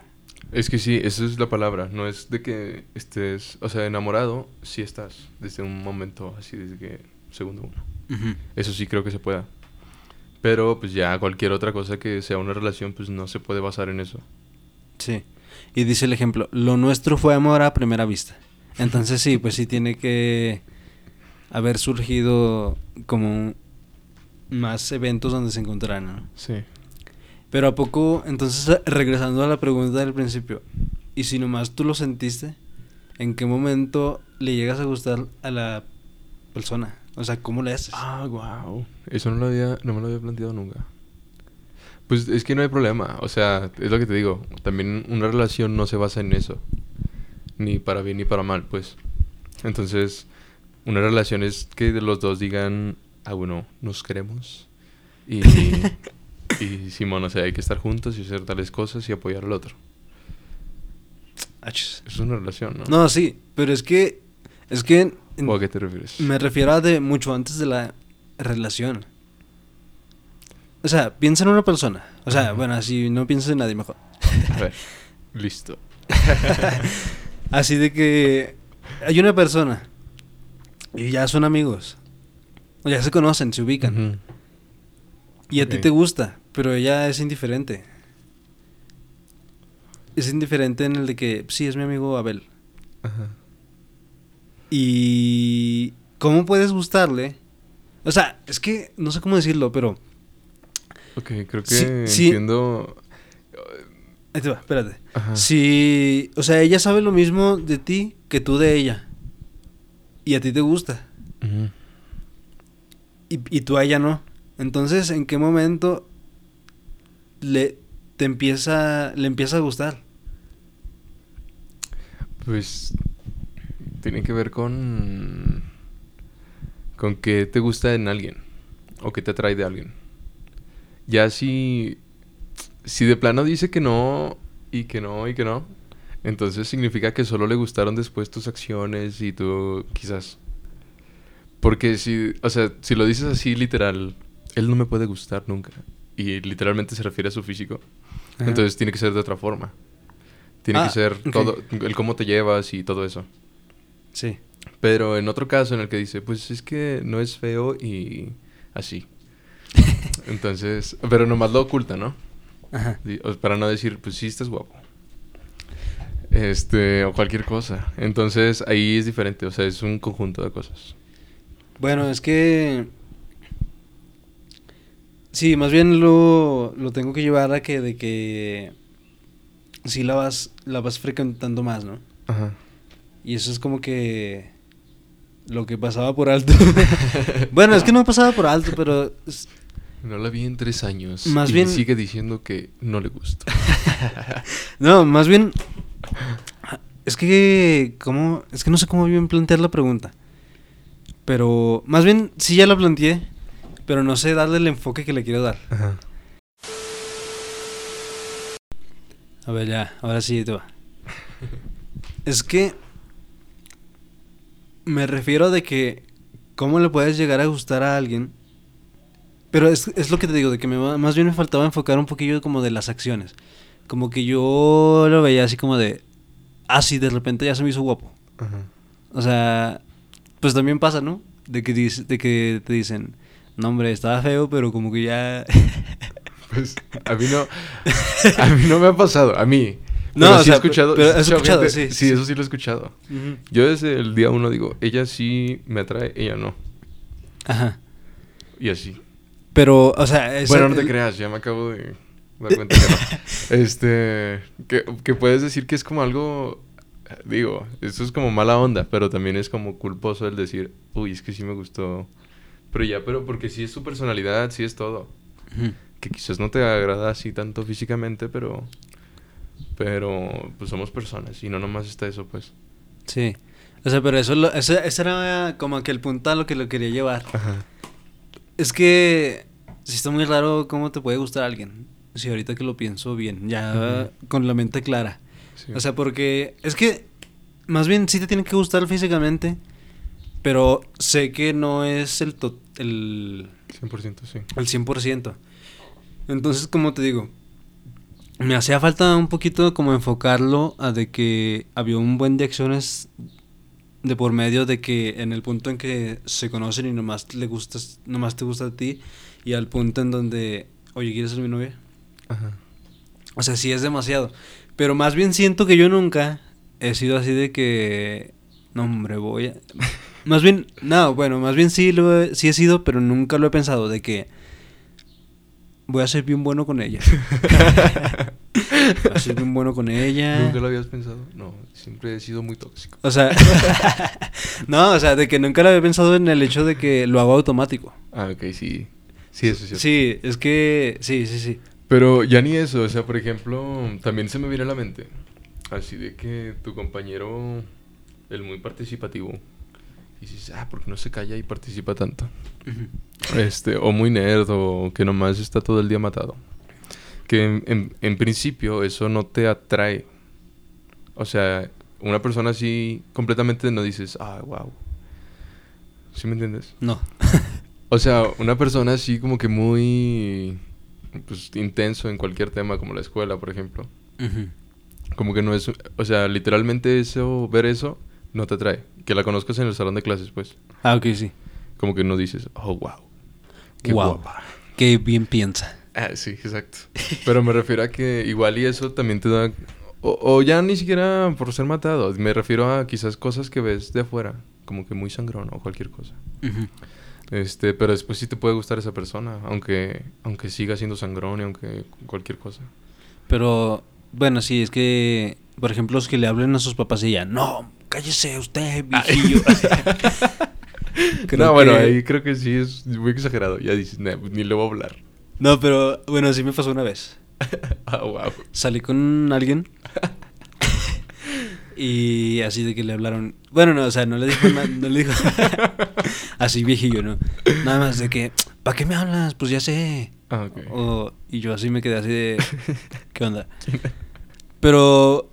Es que sí, esa es la palabra. No es de que estés, o sea, enamorado, sí estás desde un momento así, desde que segundo uno. Eso sí creo que se pueda. Pero pues ya cualquier otra cosa que sea una relación, pues no se puede basar en eso. Sí. Y dice el ejemplo, lo nuestro fue amor a primera vista. Entonces sí, pues sí tiene que haber surgido como más eventos donde se encontraran. ¿no? Sí. Pero a poco, entonces regresando a la pregunta del principio, y si nomás tú lo sentiste, ¿en qué momento le llegas a gustar a la persona? O sea, ¿cómo le haces? Ah, wow. Eso no, lo había, no me lo había planteado nunca. Pues es que no hay problema. O sea, es lo que te digo. También una relación no se basa en eso. Ni para bien ni para mal, pues. Entonces, una relación es que los dos digan, ah, bueno, nos queremos. Y, y Simón, o sea, hay que estar juntos y hacer tales cosas y apoyar al otro. Achis. Eso es una relación, ¿no? No, sí, pero es que, es que ¿O a qué te refieres? Me refiero a de mucho antes de la relación. O sea, piensa en una persona. O sea, bueno, así no piensas en nadie mejor. A ver, listo. Así de que hay una persona y ya son amigos. O ya se conocen, se ubican. Y a ti te gusta, pero ella es indiferente. Es indiferente en el de que, sí, es mi amigo Abel. Ajá. Y... ¿Cómo puedes gustarle? O sea, es que no sé cómo decirlo, pero... Ok, creo que Sí, sí. Ahí te va, espérate. Ajá. Si, o sea, ella sabe lo mismo de ti que tú de ella. Y a ti te gusta. Y, y tú a ella no. Entonces, ¿en qué momento le te empieza le empieza a gustar? Pues tiene que ver con con qué te gusta en alguien o qué te atrae de alguien. Ya si si de plano dice que no y que no y que no, Entonces significa que solo le gustaron después tus acciones y tú quizás... Porque si, o sea, si lo dices así literal, él no me puede gustar nunca. Y literalmente se refiere a su físico. Ajá. Entonces tiene que ser de otra forma. Tiene Ah, que ser ok. todo, el cómo te llevas y todo eso. Sí. Pero en otro caso en el que dice, pues es que no es feo y así. Entonces, pero nomás lo oculta, ¿no? Ajá. Para no decir, pues sí, estás guapo. Este, o cualquier cosa. Entonces ahí es diferente, o sea, es un conjunto de cosas. Bueno, es que... Sí, más bien lo, lo tengo que llevar a que de que... Sí la vas, la vas frecuentando más, ¿no? Ajá. Y eso es como que... Lo que pasaba por alto. bueno, es que no pasaba por alto, pero... No la vi en tres años. Más y bien- sigue diciendo que no le gusta. No, más bien... Es que... ¿Cómo? Es que no sé cómo bien plantear la pregunta. Pero... Más bien, sí ya la planteé. Pero no sé darle el enfoque que le quiero dar. Ajá. A ver, ya, ahora sí te va. es que me refiero de que cómo le puedes llegar a gustar a alguien. Pero es, es lo que te digo, de que me, más bien me faltaba enfocar un poquillo como de las acciones. Como que yo lo veía así como de, ah, sí, de repente ya se me hizo guapo. Ajá. O sea, pues también pasa, ¿no? De que, de que te dicen, no hombre, estaba feo, pero como que ya... Pues a mí no. A mí no me ha pasado. A mí. No, Pero o sí sea, he escuchado. pero has escuchado, gente- sí, Sí, sí. eso sí lo he escuchado. Ujú. Yo desde el día uno digo, ella sí me atrae, ella no. Ajá. Y así. Pero, o sea... esa- bueno, no te el- creas, ya me acabo de dar cuenta que no. Este. Que, que puedes decir que es como algo. Digo, esto es como mala onda, pero también es como culposo el decir, uy, es que sí me gustó. Pero ya, pero porque sí es su personalidad, sí es todo. Que quizás no te agrada así tanto físicamente, pero. Pero, pues somos personas y no nomás está eso, pues. Sí. O sea, pero eso, lo- ese, ese era como que el punto a lo que lo quería llevar. Ajá. Es que sí está muy raro cómo te puede gustar alguien. Si ahorita que lo pienso bien, ya con la mente clara. Sí. O sea, porque es que más bien sí te tiene que gustar físicamente, pero sé que no es el, to- el, 100% sí. al 100%. Entonces, como te digo, me hacía falta un poquito como enfocarlo a de que había un buen de acciones de por medio de que en el punto en que se conocen y nomás le gustas, nomás te gusta a ti y al punto en donde, oye, ¿quieres ser mi novia? Ajá. O sea, sí es demasiado. Pero más bien siento que yo nunca he sido así de que, no hombre, voy a... Más bien, no, bueno, más bien sí, lo he, sí he sido, pero nunca lo he pensado de que voy a ser bien bueno con ella. voy a ser bien bueno con ella. ¿Nunca lo habías pensado? No, siempre he sido muy tóxico. O sea, no, o sea, de que nunca lo había pensado en el hecho de que lo hago automático. Ah, ok, sí. Sí, eso es cierto. Sí, es que, sí, sí, sí. Pero ya ni eso, o sea, por ejemplo, también se me viene a la mente. Así de que tu compañero, el muy participativo, y dices, ah, ¿por qué no se calla y participa tanto? Este, o muy nerd, o que nomás está todo el día matado. Que en, en- en principio eso no te atrae. O sea, una persona así completamente no dices, ah, wow. ¿Sí me entiendes? No. O sea, una persona así como que muy pues, intenso en cualquier tema, como la escuela, por ejemplo. Como que no es, o sea, literalmente eso, ver eso, no te atrae. Que la conozcas en el salón de clases, pues. Ah, ok, sí. Como que no dices, oh, wow. Qué guapa. Qué bien piensa. Ah, sí, exacto. Pero me refiero a que igual y eso también te da... O, o ya ni siquiera por ser matado. Me refiero a quizás cosas que ves de afuera. Como que muy sangrón o cualquier cosa. Ujú. Este, pero después sí te puede gustar esa persona, aunque, aunque siga siendo sangrón y aunque cualquier cosa. Pero, bueno, sí, es que, por ejemplo, los que le hablen a sus papás y ya, no, cállese usted, viejillo. No, bueno, que- ahí creo que sí es muy exagerado. Ya dices, "Nah, pues ni le voy a hablar. No, pero, bueno, sí me pasó una vez. ah, wow. Salí con alguien y así de que le hablaron. Bueno, no, o sea, no le dijo nada, no le dijo. así viejillo, ¿no? Nada más de que, ¿para qué me hablas? Pues ya sé. Ah, ok. O- y yo así me quedé así de, ¿qué onda? Pero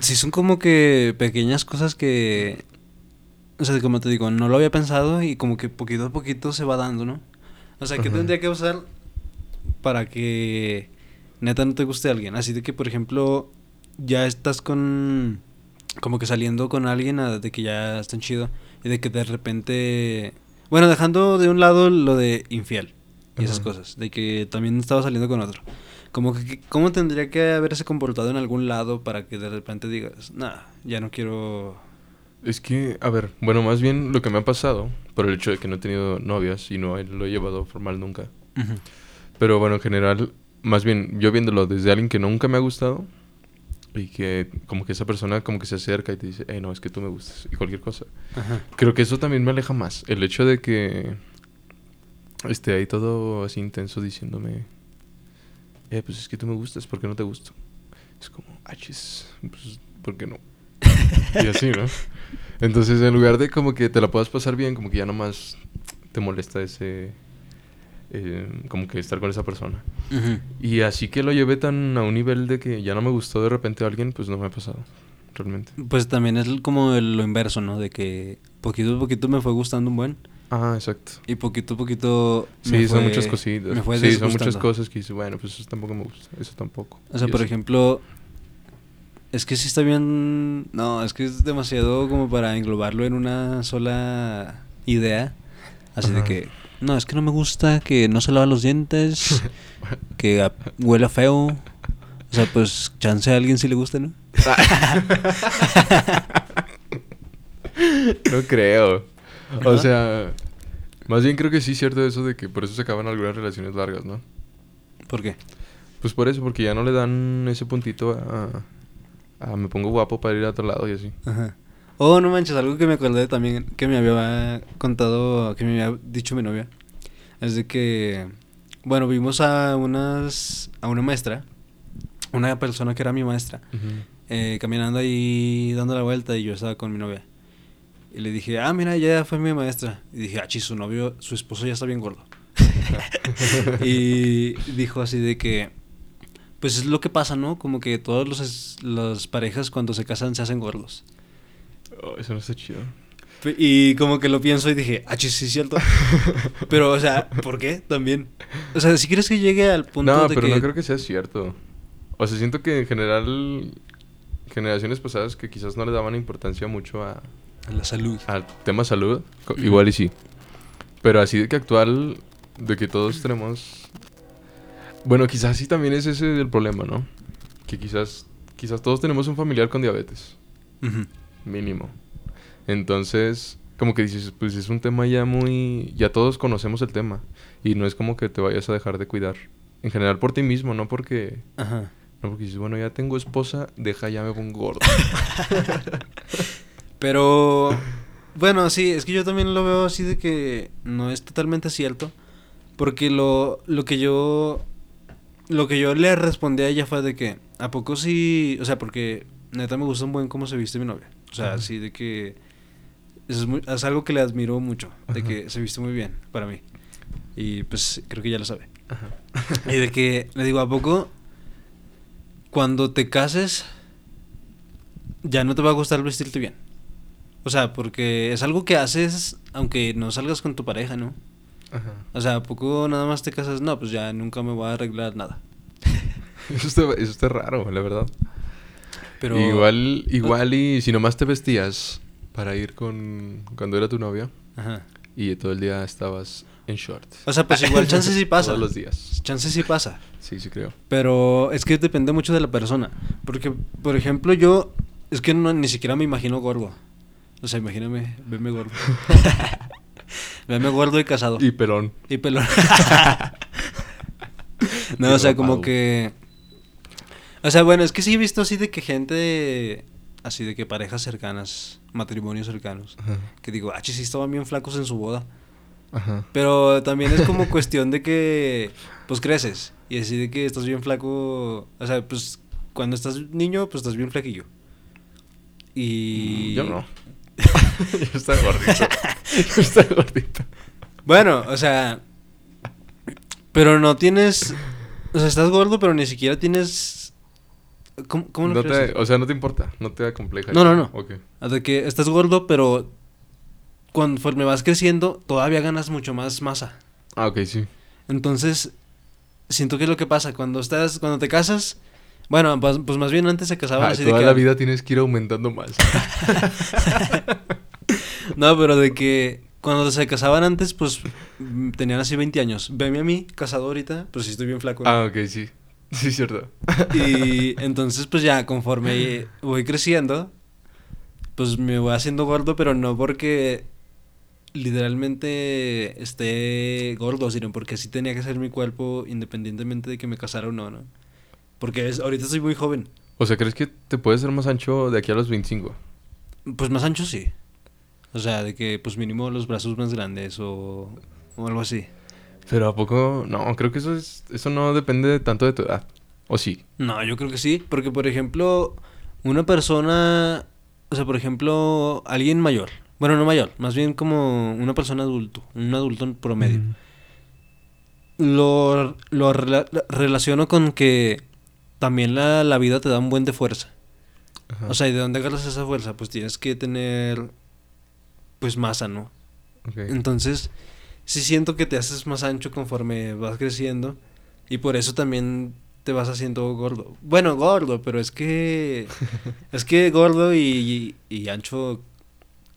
sí son como que pequeñas cosas que... O sea, como te digo, no lo había pensado y como que poquito a poquito se va dando, ¿no? O sea, ¿qué tendría que usar para que neta no te guste alguien? Así de que, por ejemplo, ya estás con... Como que saliendo con alguien a- de que ya están chido y de que de repente... Bueno, dejando de un lado lo de infiel y esas cosas, de que también estaba saliendo con otro. Como que, ¿cómo tendría que haberse comportado en algún lado para que de repente digas, nah, ya no quiero... Es que, a ver, bueno, más bien lo que me ha pasado, por el hecho de que no he tenido novias y no lo he llevado formal nunca. Pero bueno, en general, más bien yo viéndolo desde alguien que nunca me ha gustado y que como que esa persona como que se acerca y te dice, hey, no, es que tú me gustas y cualquier cosa. Ajá. Creo que eso también me aleja más. El hecho de que esté ahí todo así intenso diciéndome, eh, pues es que tú me gustas, ¿por qué no te gusto? Es como, ah, chis, pues, ¿por qué no? y así, ¿no? Entonces, en lugar de como que te la puedas pasar bien, como que ya nomás te molesta ese... eh, como que estar con esa persona. Ujú. Y así que lo llevé tan a un nivel de que ya no me gustó de repente a alguien, pues no me ha pasado, realmente. Pues también es como el- lo inverso, ¿no? De que poquito a poquito me fue gustando un buen Ah, exacto. y poquito a poquito... Sí, me son fue- muchas cositas. Me fue sí, son muchas cosas que dices, bueno, pues eso tampoco me gusta, eso tampoco. O sea, Y por así. ejemplo, es que sí está bien. No, es que es demasiado como para englobarlo en una sola idea. Así de Ajá. que, no, es que no me gusta que no se lava los dientes, que a- huela feo. O sea, pues chance a alguien si le gusta, ¿no? No creo. O sea, más bien creo que sí es cierto eso de que por eso se acaban algunas relaciones largas, ¿no? ¿Por qué? Pues por eso, porque ya no le dan ese puntito a, a me pongo guapo para ir a otro lado y así. Ajá. Oh, no manches, algo que me acordé también que me había contado, que me había dicho mi novia. Es de que, bueno, vimos a unas, a una maestra, una persona que era mi maestra, eh, caminando ahí dando la vuelta y yo estaba con mi novia. Y le dije, ah, mira, ya fue mi maestra. Y dije, ah, chis, su novio, su esposo ya está bien gordo. y dijo así de que, pues es lo que pasa, ¿no? Como que todos los es- las parejas cuando se casan se hacen gordos. Oh, eso no está chido. Y como que lo pienso y dije, ah, sí es cierto. pero, o sea, ¿por qué? También. O sea, si quieres que llegue al punto No, de pero que... no creo que sea cierto. O sea, siento que en general generaciones pasadas que quizás no le daban importancia mucho a, La salud. al tema salud, igual y sí. Pero así de que actual, de que todos tenemos... Bueno, quizás sí también es ese el problema, ¿no? Que quizás, quizás todos tenemos un familiar con diabetes, Ujú. Mínimo. Entonces, como que dices, pues es un tema ya muy... Ya todos conocemos el tema. Y no es como que te vayas a dejar de cuidar. En general por ti mismo, no porque... Ajá. No porque dices, bueno, ya tengo esposa, deja ya me pongo gordo. Pero, bueno, sí, es que yo también lo veo así de que no es totalmente cierto. Porque lo, lo que yo. Lo que yo le respondí a ella fue de que, ¿a poco sí? O sea, porque neta me gusta un buen cómo se viste mi novia. O sea, Ajá. así de que. Es, muy- es algo que le admiro mucho. De que se viste muy bien para mí. Y pues creo que ya lo sabe. Y de que le digo, ¿a poco cuando te cases ya no te va a gustar vestirte bien? O sea, porque es algo que haces aunque no salgas con tu pareja, ¿no? Ajá. O sea, ¿a poco nada más te casas? No, pues ya nunca me voy a arreglar nada. Eso está, eso está raro, la verdad. Pero Igual, igual y si nomás te vestías para ir con... Cuando era tu novia Ajá. y todo el día estabas en short. O sea, pues igual chance sí pasa. Todos los días. Chance sí pasa. Sí, sí creo. Pero es que depende mucho de la persona. Porque, por ejemplo, yo es que no, ni siquiera me imagino gordo. O sea, imagíname, veme gordo. veme gordo y casado. Y pelón. Y pelón. Y no, o sea, como que... O sea, bueno, es que sí he visto así de que gente... Así de que parejas cercanas, matrimonios cercanos. Ajá. Que digo, ah, sí estaban bien flacos en su boda. Ajá. Pero también es como cuestión de que, pues creces. Y así de que estás bien flaco. O sea, pues cuando estás niño, pues estás bien flaquillo. Y. Yo no. Yo estaba gordito. Yo estaba gordito. Bueno, o sea. Pero no tienes. O sea, estás gordo, pero ni siquiera tienes ¿Cómo, cómo lo No quieres te, o sea, no te importa, no te da compleja. No, no, no. Ok. De que estás gordo, pero conforme vas creciendo, todavía ganas mucho más masa. Ah, ok, sí. Entonces, siento que es lo que pasa cuando estás, cuando te casas. Bueno, pues, pues más bien antes se casaban Ah, así de toda que. la vida tienes que ir aumentando más. No, pero de que cuando se casaban antes, pues mm, tenían así 20 años. Veme a mí, casado ahorita, pues sí estoy bien flaco. ¿no? ah, ok, sí. Sí, cierto. Y entonces, pues ya, conforme voy creciendo, pues me voy haciendo gordo, pero no porque literalmente esté gordo, sino porque así tenía que ser mi cuerpo independientemente de que me casara o no, ¿no? Porque es, ahorita soy muy joven. O sea, ¿crees que te puedes ser más ancho de aquí a los 25? Pues más ancho sí. O sea, de que pues mínimo los brazos más grandes o, o algo así. Pero ¿a poco? No, creo que eso es eso no depende tanto de tu edad. ¿O sí? No, yo creo que sí, porque por ejemplo, una persona, o sea, por ejemplo, alguien mayor, bueno, no mayor, más bien como una persona adulto, un adulto promedio, Mm. lo, lo rela- relaciono con que también la, la vida te da un buen de fuerza. Ajá. O sea, ¿y de dónde agarras esa fuerza? Pues tienes que tener, pues, masa, ¿no? Ok. Entonces, sí siento que te haces más ancho conforme vas creciendo y por eso también te vas haciendo gordo. Bueno, gordo, pero es que es que gordo y, y ancho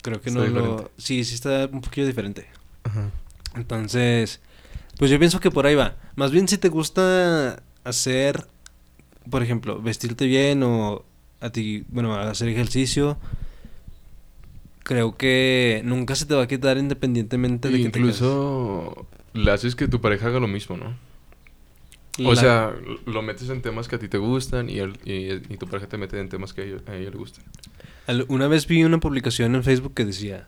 creo que Está no lo diferente. sí, sí está un poquito diferente. Ajá. Entonces, pues yo pienso que por ahí va. Más bien si te gusta hacer por ejemplo, vestirte bien o a ti, bueno, hacer ejercicio creo que nunca se te va a quitar independientemente de que te Incluso le haces que tu pareja haga lo mismo, ¿no? O sea, lo metes en temas que a ti te gustan y, él- y, y tu pareja te mete en temas que a ella, a ella le gustan. Una vez vi una publicación en Facebook que decía,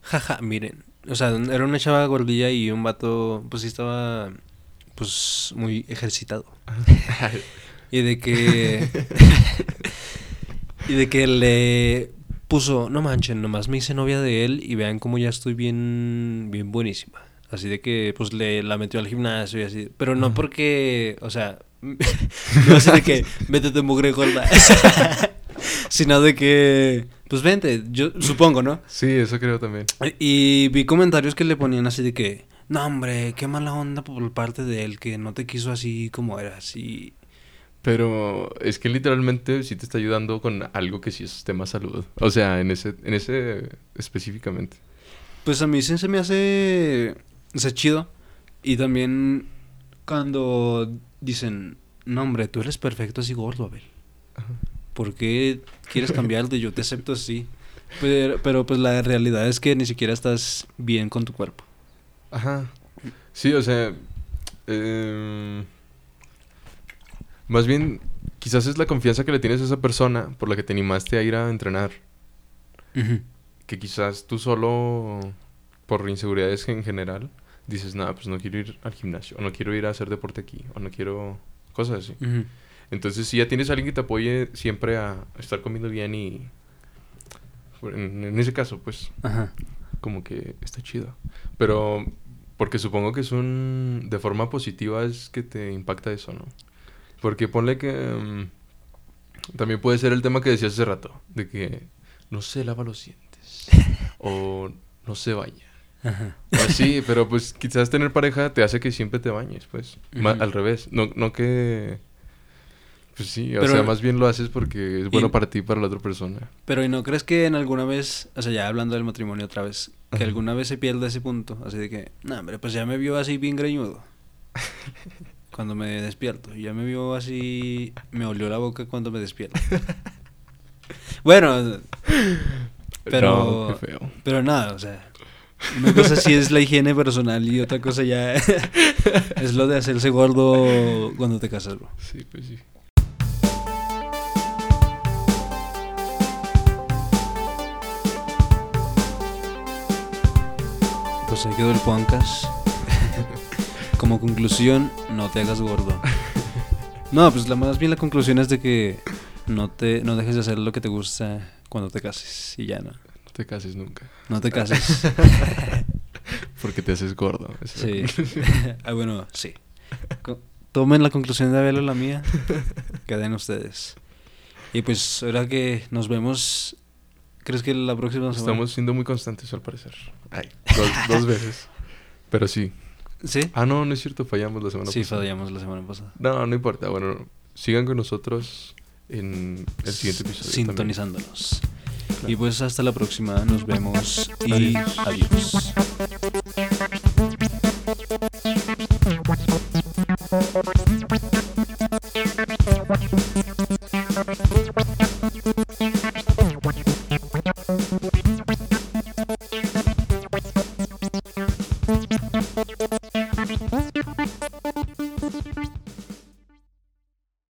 jaja, miren, o sea, era una chava gordilla y un vato, pues sí estaba, pues, muy ejercitado. Y de que, y de que le puso, no manchen, nomás me hice novia de él y vean cómo ya estoy bien, bien buenísima. Así de que, pues, le la metió al gimnasio y así. Pero no porque, o sea, no así de que, métete mugre gorda. Sino de que, pues, vente, yo supongo, ¿no? Sí, eso creo también. Y vi comentarios que le ponían así de que, no, hombre, qué mala onda por parte de él, que no te quiso así como eras. Y Pero es que literalmente sí te está ayudando con algo que sí es tema salud. O sea, en ese, en ese específicamente. pues a mí sí se me hace, o sea, chido. Y también cuando dicen, no, hombre, tú eres perfecto así gordo, Abel. Ajá. ¿Por qué quieres cambiarte? Yo te acepto así. Pero, pero pues la realidad es que ni siquiera estás bien con tu cuerpo. Ajá. Sí, o sea. em, más bien, quizás es la confianza que le tienes a esa persona por la que te animaste a ir a entrenar. Que quizás tú solo, por inseguridades en general, dices, nada, pues no quiero ir al gimnasio, o no quiero ir a hacer deporte aquí, o no quiero cosas así. Entonces, si ya tienes a alguien que te apoye siempre a estar comiendo bien y. En, en ese caso, pues, Ajá. como que está chido. Pero, porque supongo que es un. De forma positiva es que te impacta eso, ¿no? Porque ponle que. mm, también puede ser el tema que decías hace rato, de que no se lava los dientes, o no se baña. Ajá. O así, pero pues quizás tener pareja te hace que siempre te bañes, pues. Al revés. No, no que. Pues sí, o Pero- sea, más bien lo haces porque es bueno Y- para ti y para la otra persona. Pero ¿y no crees que en alguna vez, o sea, ya hablando del matrimonio otra vez, que Ajá. alguna vez se pierda ese punto? Así de que, no, hombre, pues ya me vio así bien greñudo. cuando me despierto. Y ya me vio así, me olió la boca cuando me despierto. bueno, Pero- No, qué feo. pero nada, o sea, una cosa sí es la higiene personal y otra cosa ya es lo de hacerse gordo cuando te casas, bro. Sí, pues sí. Pues ahí quedó el podcast. Como conclusión, no te hagas gordo. No, pues la más bien la conclusión es de que no te no dejes de hacer lo que te gusta cuando te cases y ya no. No te cases nunca. No te cases. Porque te haces gordo. Sí. ah, bueno, sí. Tomen la conclusión de Abel o la mía. Queden ustedes. Y pues ahora que nos vemos, ¿crees que la próxima semana? Estamos siendo muy constantes al parecer. Ay, dos, dos veces. Pero sí. ¿Sí? Ah, no, no es cierto, fallamos la semana Sí, pasada. fallamos la semana pasada. No, no importa. Bueno, sigan con nosotros en el siguiente episodio. Sintonizándonos. Claro. Y pues hasta la próxima, nos vemos y adiós.